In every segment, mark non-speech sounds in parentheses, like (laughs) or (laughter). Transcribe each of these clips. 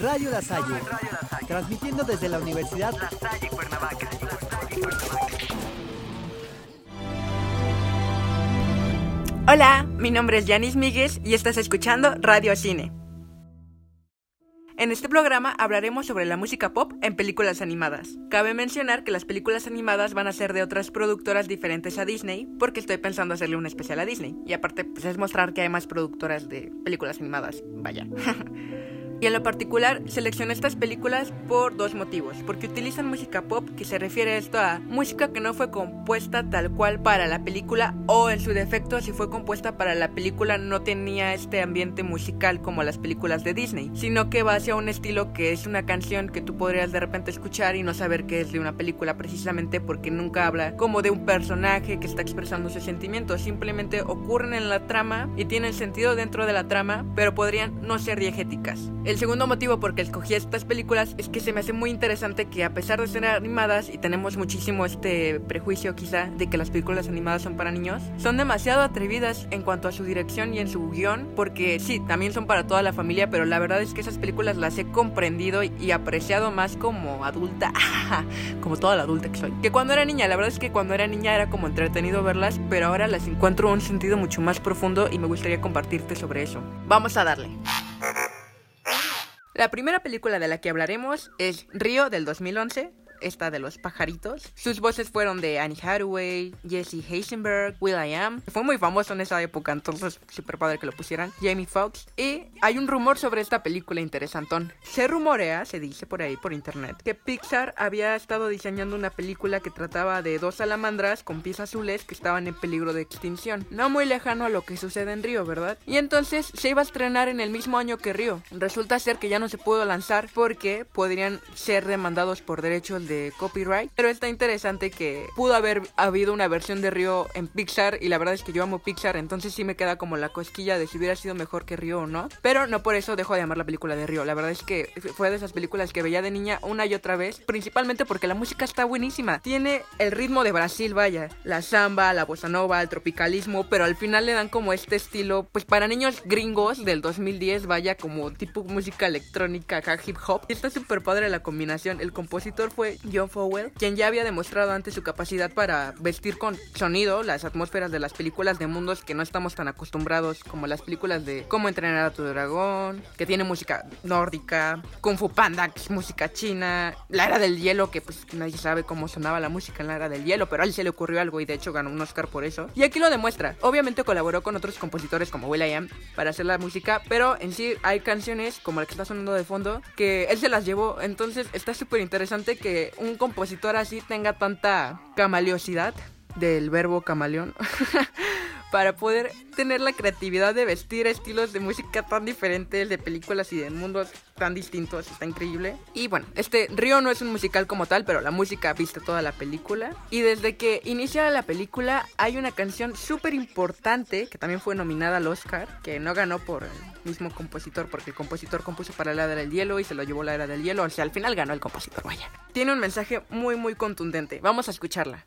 Radio La Salle, transmitiendo desde la Universidad La Salle Cuernavaca. Hola, mi nombre es Yanis Míguez y estás escuchando Radio Cine. En este programa hablaremos sobre la música pop en películas animadas. Cabe mencionar que las películas animadas van a ser de otras productoras diferentes a Disney, porque estoy pensando hacerle un especial a Disney. Y aparte, pues es mostrar que hay más productoras de películas animadas. Vaya. (laughs) Y en lo particular, seleccioné estas películas por dos motivos. Porque utilizan música pop, que se refiere a esto a música que no fue compuesta tal cual para la película, o en su defecto, si fue compuesta para la película, no tenía este ambiente musical como las películas de Disney, sino que va hacia un estilo que es una canción que tú podrías de repente escuchar y no saber que es de una película, precisamente porque nunca habla como de un personaje que está expresando sus sentimientos. Simplemente ocurren en la trama y tienen sentido dentro de la trama, pero podrían no ser diegéticas. El segundo motivo por que escogí estas películas es que se me hace muy interesante que a pesar de ser animadas y tenemos muchísimo este prejuicio quizá de que las películas animadas son para niños, son demasiado atrevidas en cuanto a su dirección y en su guion, porque sí, también son para toda la familia, pero la verdad es que esas películas las he comprendido y apreciado más como adulta, (laughs) como toda la adulta que soy, que cuando era niña. La verdad es que cuando era niña era como entretenido verlas, pero ahora las encuentro un sentido mucho más profundo y me gustaría compartirte sobre eso. Vamos a darle. La primera película de la que hablaremos es Río del 2011, esta de los pajaritos. Sus voces fueron de Annie Hathaway, Jesse Heisenberg, Will I Am. Fue muy famoso en esa época, entonces súper padre que lo pusieran. Jamie Foxx. Y hay un rumor sobre esta película interesantón. Se rumorea, se dice por ahí por internet, que Pixar había estado diseñando una película que trataba de dos salamandras con pies azules que estaban en peligro de extinción. No muy lejano a lo que sucede en Río, ¿verdad? Y entonces se iba a estrenar en el mismo año que Río. Resulta ser que ya no se pudo lanzar porque podrían ser demandados por derechos de copyright. Pero está interesante que pudo haber habido una versión de Río en Pixar y la verdad es que yo amo Pixar, entonces sí me queda como la cosquilla de si hubiera sido mejor que Río o no. Pero no por eso dejo de amar la película de Río. La verdad es que fue de esas películas que veía de niña una y otra vez, principalmente porque la música está buenísima. Tiene el ritmo de Brasil, vaya, la samba, la bossa nova, el tropicalismo, pero al final le dan como este estilo, pues para niños gringos del 2010, vaya como tipo música electrónica, hip hop. Y está súper padre la combinación. El compositor fue John Fowell, quien ya había demostrado antes su capacidad para vestir con sonido las atmósferas de las películas de mundos que no estamos tan acostumbrados, como las películas de Cómo entrenar a tu dragón, que tiene música nórdica, Kung Fu Panda, que es música china, La Era del Hielo, que pues nadie sabe cómo sonaba la música en La Era del Hielo, pero a él se le ocurrió algo y de hecho ganó un Oscar por eso. Y aquí lo demuestra. Obviamente colaboró con otros compositores como Will.i.am para hacer la música, pero en sí hay canciones como la que está sonando de fondo que él se las llevó, entonces está súper interesante que un compositor así tenga tanta camaliosidad del verbo camaleón (laughs) para poder tener la creatividad de vestir estilos de música tan diferentes, de películas y de mundos tan distintos, está increíble. Y bueno, este Río no es un musical como tal, pero la música viste toda la película. Y desde que inicia la película hay una canción súper importante que también fue nominada al Oscar, que no ganó por el mismo compositor, porque el compositor compuso para la era del hielo y se lo llevó la era del hielo, o sea, al final ganó el compositor, vaya. Tiene un mensaje muy muy contundente, vamos a escucharla.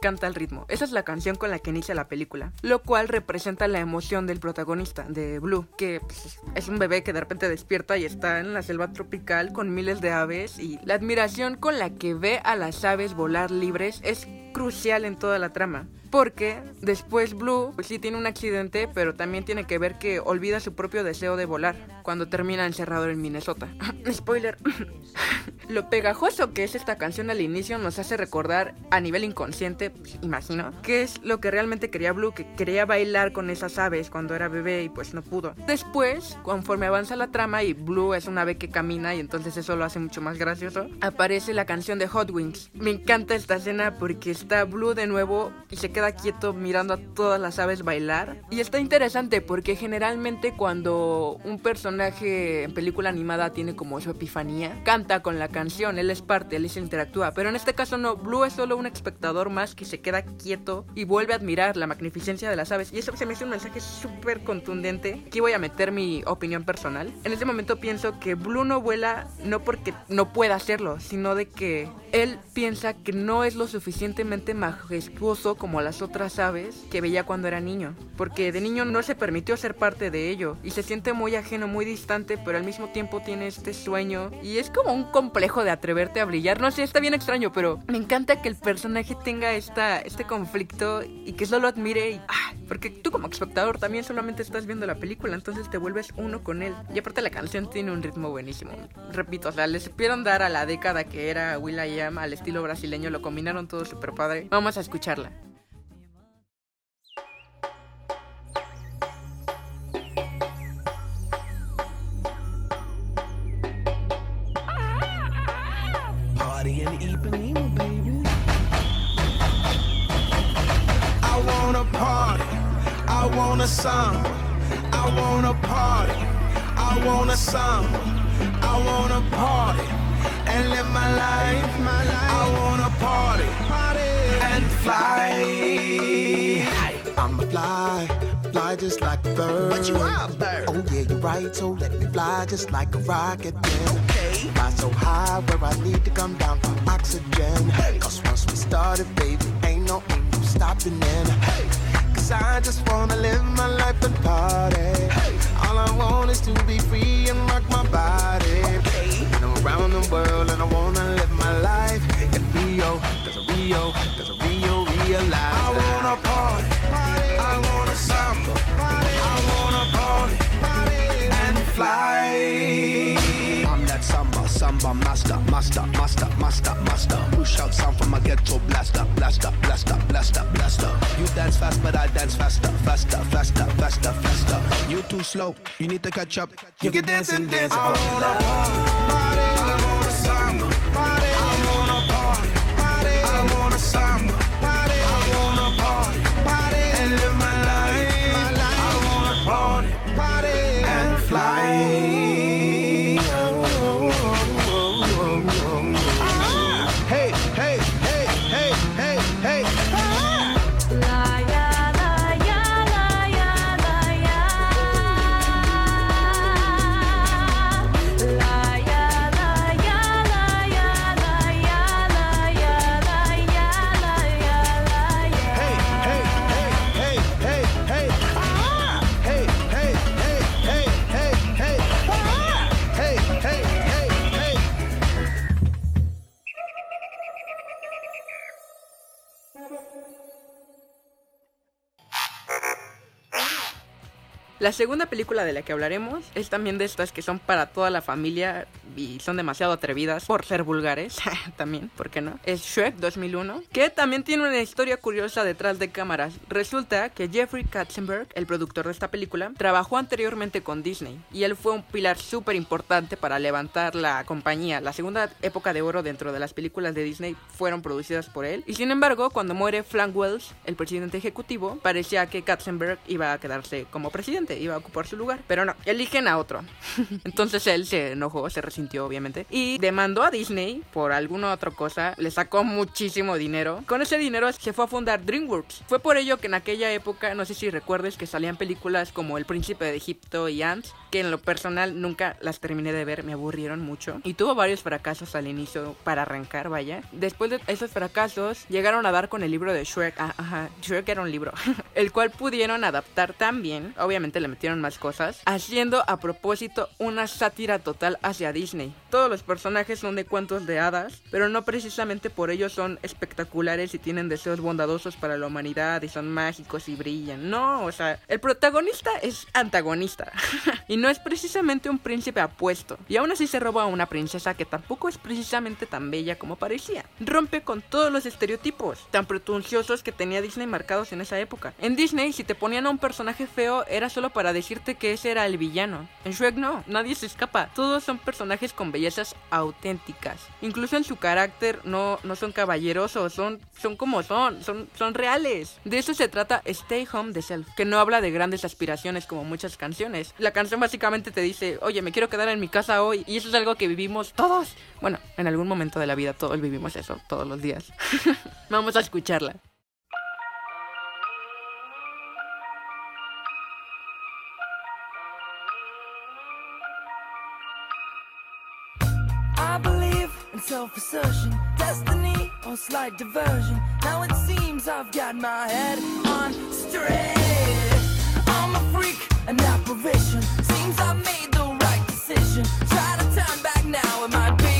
encanta el ritmo. Esa es la canción con la que inicia la película, lo cual representa la emoción del protagonista, de Blue, que pues, es un bebé que de repente despierta y está en la selva tropical con miles de aves y la admiración con la que ve a las aves volar libres es crucial en toda la trama. Porque después Blue pues sí tiene un accidente, pero también tiene que ver que olvida su propio deseo de volar cuando termina encerrado en Minnesota. (laughs) Spoiler. (laughs) Lo pegajoso que es esta canción al inicio nos hace recordar a nivel inconsciente, pues, imagino, que es lo que realmente quería Blue, que quería bailar con esas aves cuando era bebé y pues no pudo. Después, conforme avanza la trama y Blue es un ave que camina y entonces eso lo hace mucho más gracioso, aparece la canción de Hot Wings. Me encanta esta escena porque está Blue de nuevo y se queda quieto mirando a todas las aves bailar. Y está interesante porque generalmente cuando un personaje en película animada tiene como su epifanía, canta con la canción, él es parte, él se interactúa. Pero en este caso no, Blue es solo un espectador más que se queda quieto y vuelve a admirar la magnificencia de las aves. Y eso se me hace un mensaje súper contundente. Aquí voy a meter mi opinión personal. En este momento pienso que Blue no vuela no porque no pueda hacerlo, sino de que él piensa que no es lo suficientemente majestuoso como las otras aves que veía cuando era niño, porque de niño no se permitió ser parte de ello y se siente muy ajeno, muy distante, pero al mismo tiempo tiene este sueño y es como un complejo de atreverte a brillar. No sé, está bien extraño, pero me encanta que el personaje tenga esta, este conflicto y que solo admire y, ah, porque tú como espectador también solamente estás viendo la película, entonces te vuelves uno con él. Y aparte la canción tiene un ritmo buenísimo. Repito, o sea, les supieron dar a la década que era Will.i.am al estilo brasileño, lo combinaron todo súper padre. Vamos a escucharla. Want a samba. I wanna party. I want a samba. I wanna party and live my life. My life. I wanna party, party and fly. I'm a fly, fly just like a bird. But you are a bird. Oh yeah, you're right. So let me fly just like a rocket. Then okay. fly so high where I need to come down for oxygen. Hey. Cause once we started, baby, ain't no ain't no stopping then. Hey. Cause I just wanna live my life and party. Hey. All I want is to be free and rock my body. Okay. And I'm around the world and I wanna live my life in Rio. Cause a Rio, cause a Rio realize I wanna party, I wanna samba, I wanna party, and fly. I'm that samba, samba master, master, master, master, master. Push out sound from my ghetto blaster, blaster, blaster, blaster, blaster. You dance fast, but I dance faster, faster, faster, faster, faster. You too slow, you need to catch up. You can dance and dance. I wanna La segunda película de la que hablaremos es también de estas que son para toda la familia y son demasiado atrevidas por ser vulgares, (laughs) también, ¿por qué no? Es Shrek 2001, que también tiene una historia curiosa detrás de cámaras. Resulta que Jeffrey Katzenberg, el productor de esta película, trabajó anteriormente con Disney y él fue un pilar súper importante para levantar la compañía. La segunda época de oro dentro de las películas de Disney fueron producidas por él. Y sin embargo, cuando muere Frank Wells, el presidente ejecutivo, parecía que Katzenberg iba a quedarse como presidente. Obviamente iba a ocupar su lugar, pero no, eligen a otro. (laughs) Entonces él se enojó, se resintió obviamente y demandó a Disney por alguna otra cosa, le sacó muchísimo dinero. Con ese dinero se fue a fundar DreamWorks. Fue por ello que en aquella época, no sé si recuerdes que salían películas como El Príncipe de Egipto y Ants, que en lo personal nunca las terminé de ver, me aburrieron mucho. Y tuvo varios fracasos al inicio para arrancar, vaya. Después de esos fracasos, llegaron a dar con el libro de Shrek. Ah, ajá, Shrek era un libro. (laughs) el cual pudieron adaptar también. Obviamente le metieron más cosas. Haciendo a propósito una sátira total hacia Disney. Todos los personajes son de cuentos de hadas, pero no precisamente por ello son espectaculares y tienen deseos bondadosos para la humanidad y son mágicos y brillan. No, o sea, el protagonista es antagonista. (laughs) y no es precisamente un príncipe apuesto. Y aún así se roba a una princesa que tampoco es precisamente tan bella como parecía. Rompe con todos los estereotipos tan pretenciosos que tenía Disney marcados en esa época. En Disney, si te ponían a un personaje feo, era solo para decirte que ese era el villano. En Shrek no, nadie se escapa. Todos son personajes con bellezas auténticas. Incluso en su carácter no, no son caballerosos, son, son como son, son, son reales. De eso se trata Stay Home de Self, que no habla de grandes aspiraciones como muchas canciones. La canción básicamente te dice, oye, me quiero quedar en mi casa hoy. Y eso es algo que vivimos todos. Bueno, en algún momento de la vida todos vivimos eso, todos los días. (laughs) Vamos a escucharla. Assertion, destiny, or slight diversion. Now it seems I've got my head on straight. I'm a freak, an apparition. Seems I made the right decision. Try to turn back now, it might be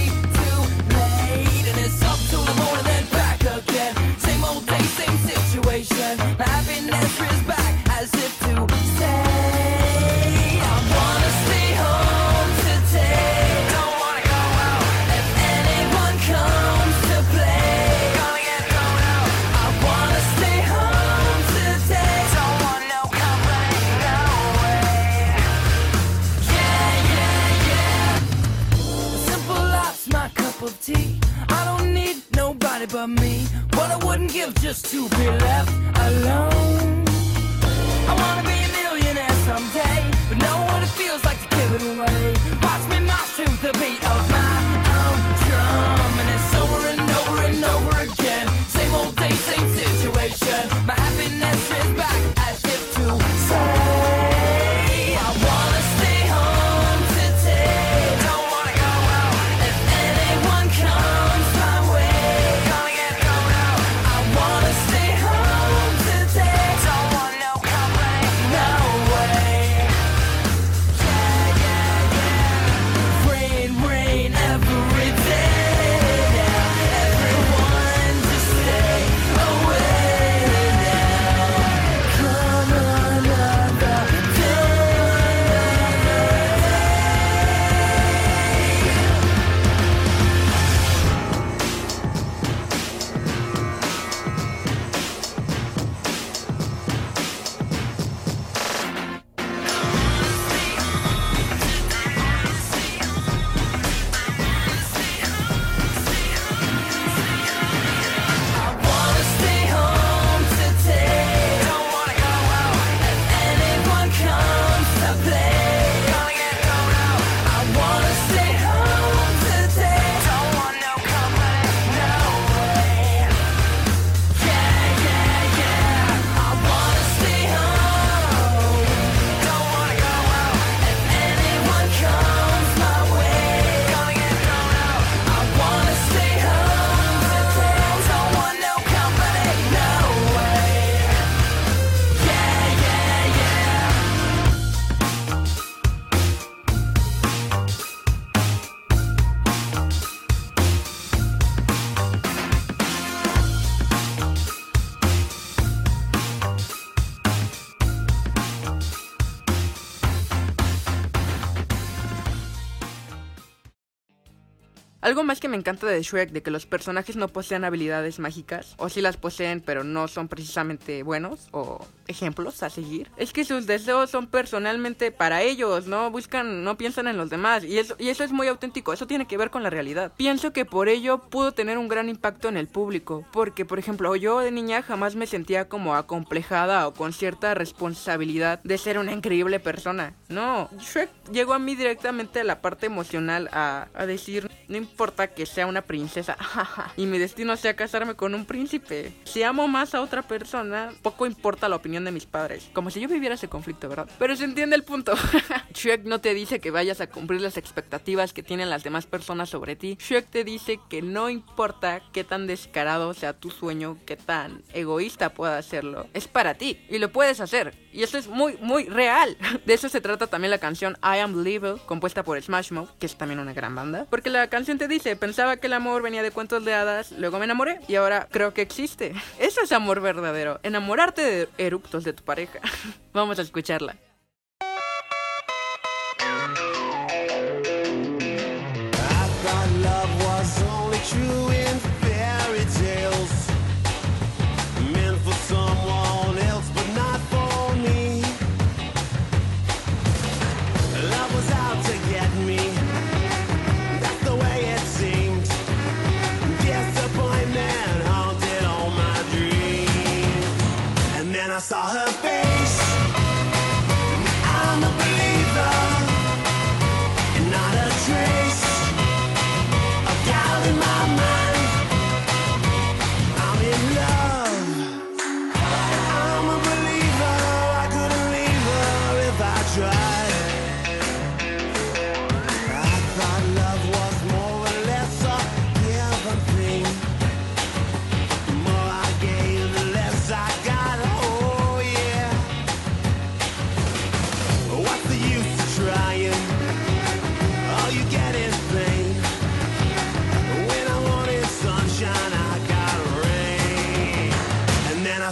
Algo más que me encanta de Shrek, de que los personajes no poseen habilidades mágicas, o si las poseen pero no son precisamente buenos o ejemplos a seguir, es que sus deseos son personalmente para ellos, no buscan, no piensan en los demás, y eso, y eso es muy auténtico, eso tiene que ver con la realidad. Pienso que por ello pudo tener un gran impacto en el público, porque por ejemplo yo de niña jamás me sentía como acomplejada o con cierta responsabilidad de ser una increíble persona. No, Shrek llegó a mí directamente a la parte emocional a, a decir, no importa que sea una princesa (laughs) y mi destino sea casarme con un príncipe. Si amo más a otra persona, poco importa la opinión de mis padres. Como si yo viviera ese conflicto, ¿verdad? Pero se entiende el punto. (laughs) Shrek no te dice que vayas a cumplir las expectativas que tienen las demás personas sobre ti. Shrek te dice que no importa qué tan descarado sea tu sueño, qué tan egoísta pueda hacerlo, es para ti y lo puedes hacer. Y eso es muy, muy real. (laughs) De eso se trata también la canción I Am Living, compuesta por Smash Mouth, que es también una gran banda. Porque la canción te dice, pensaba que el amor venía de cuentos de hadas, luego me enamoré y ahora creo que existe. Eso es amor verdadero, enamorarte de eructos de tu pareja. (laughs) Vamos a escucharla.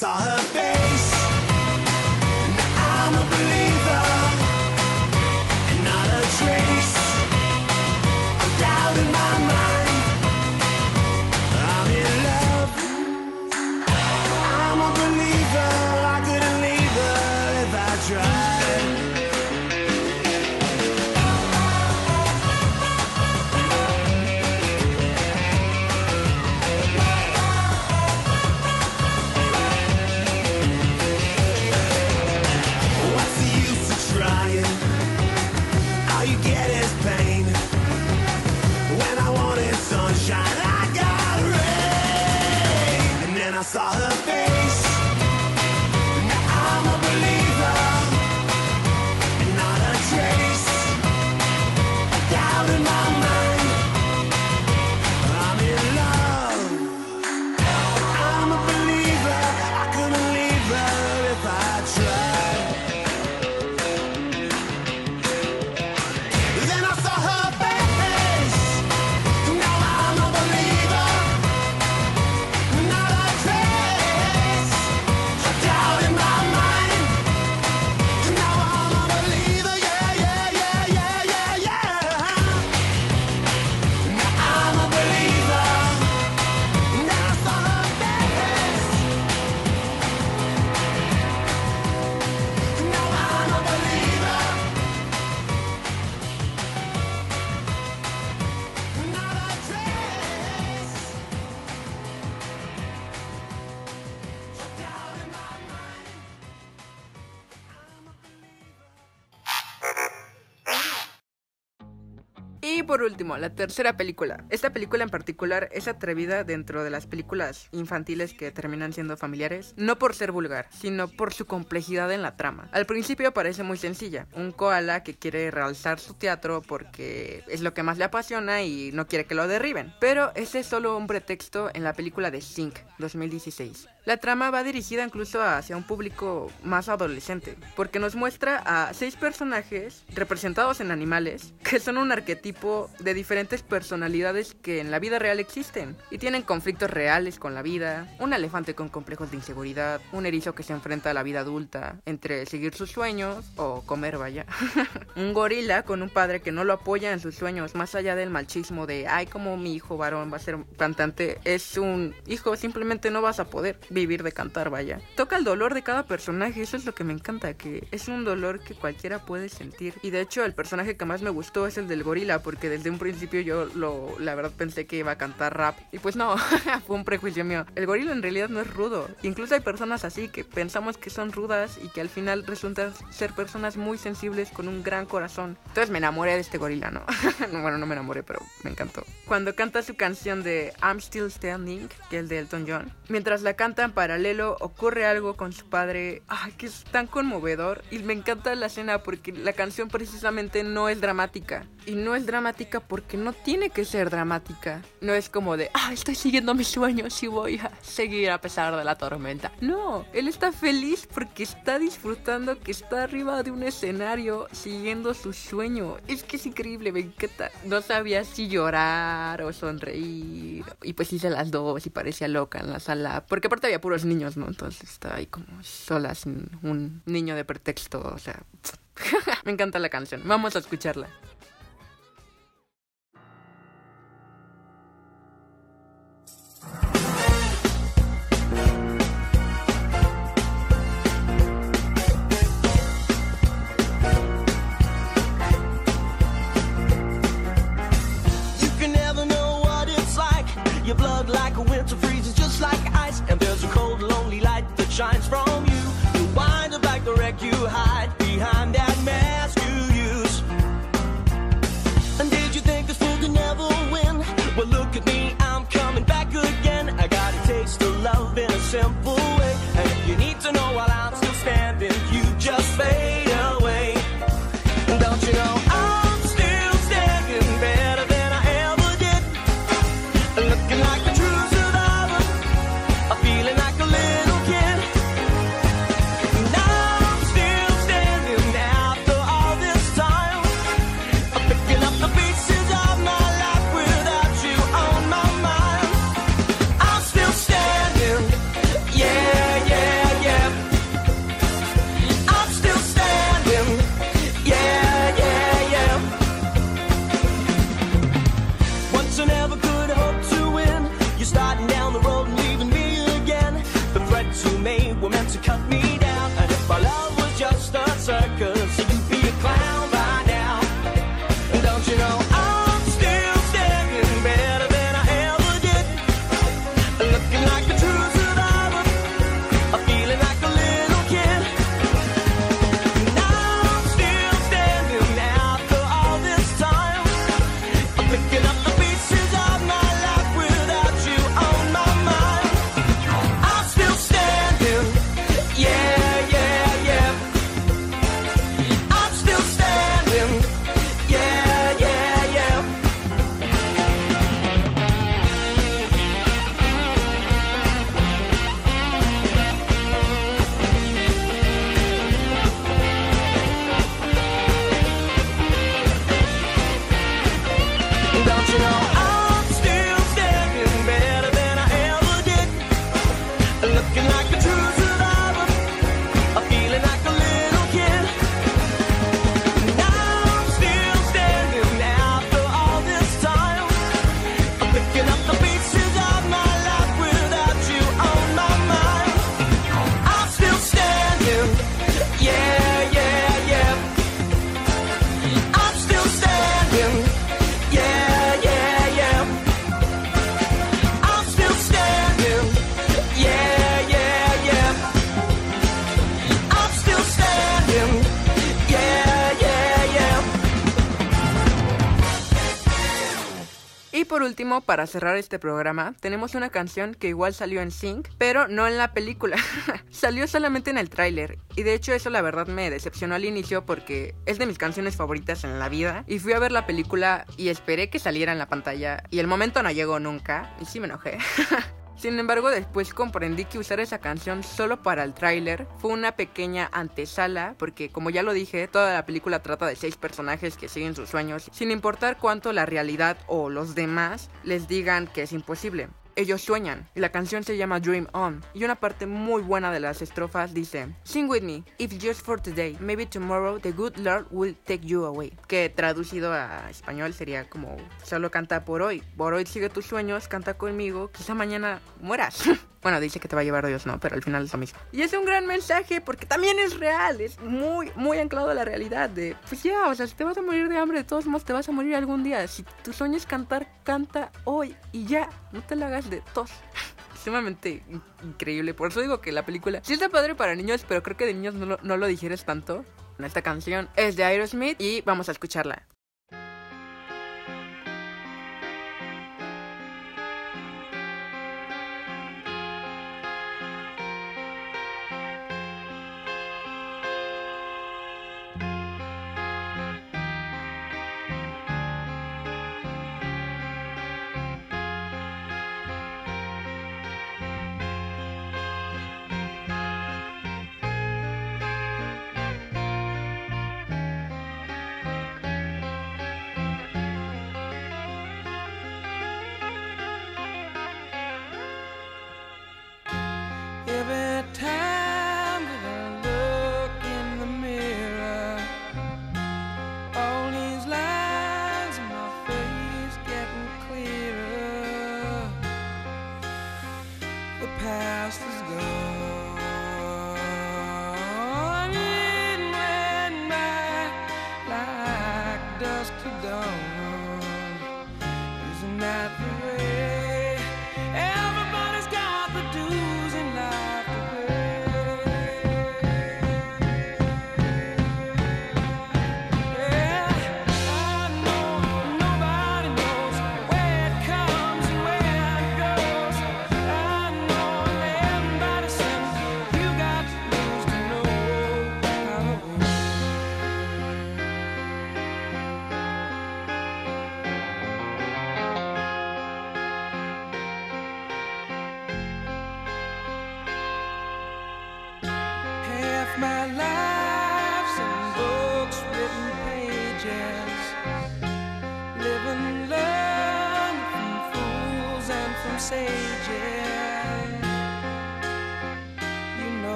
咋 Y por último, la tercera película. Esta película en particular es atrevida dentro de las películas infantiles que terminan siendo familiares, no por ser vulgar, sino por su complejidad en la trama. Al principio parece muy sencilla, un koala que quiere realzar su teatro porque es lo que más le apasiona y no quiere que lo derriben. Pero ese es solo un pretexto en la película de Sync 2016. La trama va dirigida incluso hacia un público más adolescente, porque nos muestra a seis personajes representados en animales que son un arquetipo de diferentes personalidades que en la vida real existen y tienen conflictos reales con la vida, un elefante con complejos de inseguridad, un erizo que se enfrenta a la vida adulta entre seguir sus sueños o comer, vaya, (laughs) un gorila con un padre que no lo apoya en sus sueños, más allá del machismo de, ay, como mi hijo varón va a ser cantante, es un hijo, simplemente no vas a poder vivir de cantar, vaya. Toca el dolor de cada personaje, eso es lo que me encanta, que es un dolor que cualquiera puede sentir. Y de hecho, el personaje que más me gustó es el del gorila, porque desde un principio yo lo, la verdad pensé que iba a cantar rap. Y pues no, (laughs) fue un prejuicio mío. El gorila en realidad no es rudo. Incluso hay personas así que pensamos que son rudas y que al final resultan ser personas muy sensibles con un gran corazón. Entonces me enamoré de este gorila, ¿no? (laughs) bueno, no me enamoré, pero me encantó. Cuando canta su canción de I'm Still Standing, que es de Elton John, mientras la canta en paralelo ocurre algo con su padre, que es tan conmovedor y me encanta la escena porque la canción precisamente no es dramática y no es dramática porque no tiene que ser dramática. No es como de, ah, estoy siguiendo mis sueños y voy a seguir a pesar de la tormenta. No, él está feliz porque está disfrutando que está arriba de un escenario siguiendo su sueño. Es que es increíble, me encanta. No sabía si llorar o sonreír. Y pues hice las dos y parecía loca en la sala. Porque aparte había puros niños, ¿no? Entonces estaba ahí como sola sin un niño de pretexto. O sea, (laughs) me encanta la canción. Vamos a escucharla. Shines from por último, para cerrar este programa, tenemos una canción que igual salió en Sync, pero no en la película. (laughs) salió solamente en el tráiler. Y de hecho eso la verdad me decepcionó al inicio porque es de mis canciones favoritas en la vida. Y fui a ver la película y esperé que saliera en la pantalla. Y el momento no llegó nunca. Y sí me enojé. (laughs) Sin embargo, después comprendí que usar esa canción solo para el tráiler fue una pequeña antesala, porque como ya lo dije, toda la película trata de seis personajes que siguen sus sueños, sin importar cuánto la realidad o los demás les digan que es imposible. Ellos sueñan y la canción se llama Dream On y una parte muy buena de las estrofas dice Sing with me, if just for today, maybe tomorrow the good Lord will take you away que traducido a español sería como solo canta por hoy, por hoy sigue tus sueños, canta conmigo, quizá mañana mueras. (laughs) Bueno, dice que te va a llevar Dios, ¿no? Pero al final es lo mismo. Y es un gran mensaje porque también es real, es muy, muy anclado a la realidad de, pues ya, o sea, si te vas a morir de hambre, de todos modos te vas a morir algún día. Si tu sueño es cantar, canta hoy y ya, no te la hagas de tos. (laughs) Sumamente in- increíble, por eso digo que la película sí está padre para niños, pero creo que de niños no lo, no lo digieres tanto. Esta canción es de Aerosmith y vamos a escucharla.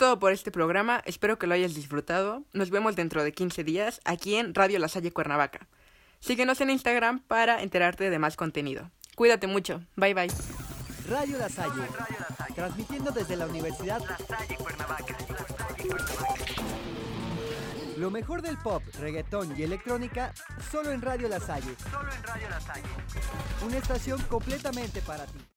Todo por este programa, espero que lo hayas disfrutado. Nos vemos dentro de 15 días aquí en Radio La Salle Cuernavaca. Síguenos en Instagram para enterarte de más contenido. Cuídate mucho, bye bye. Radio La Salle, transmitiendo desde la Universidad Lo mejor del pop, reggaetón y electrónica, solo en Radio La Salle. Una estación completamente para ti.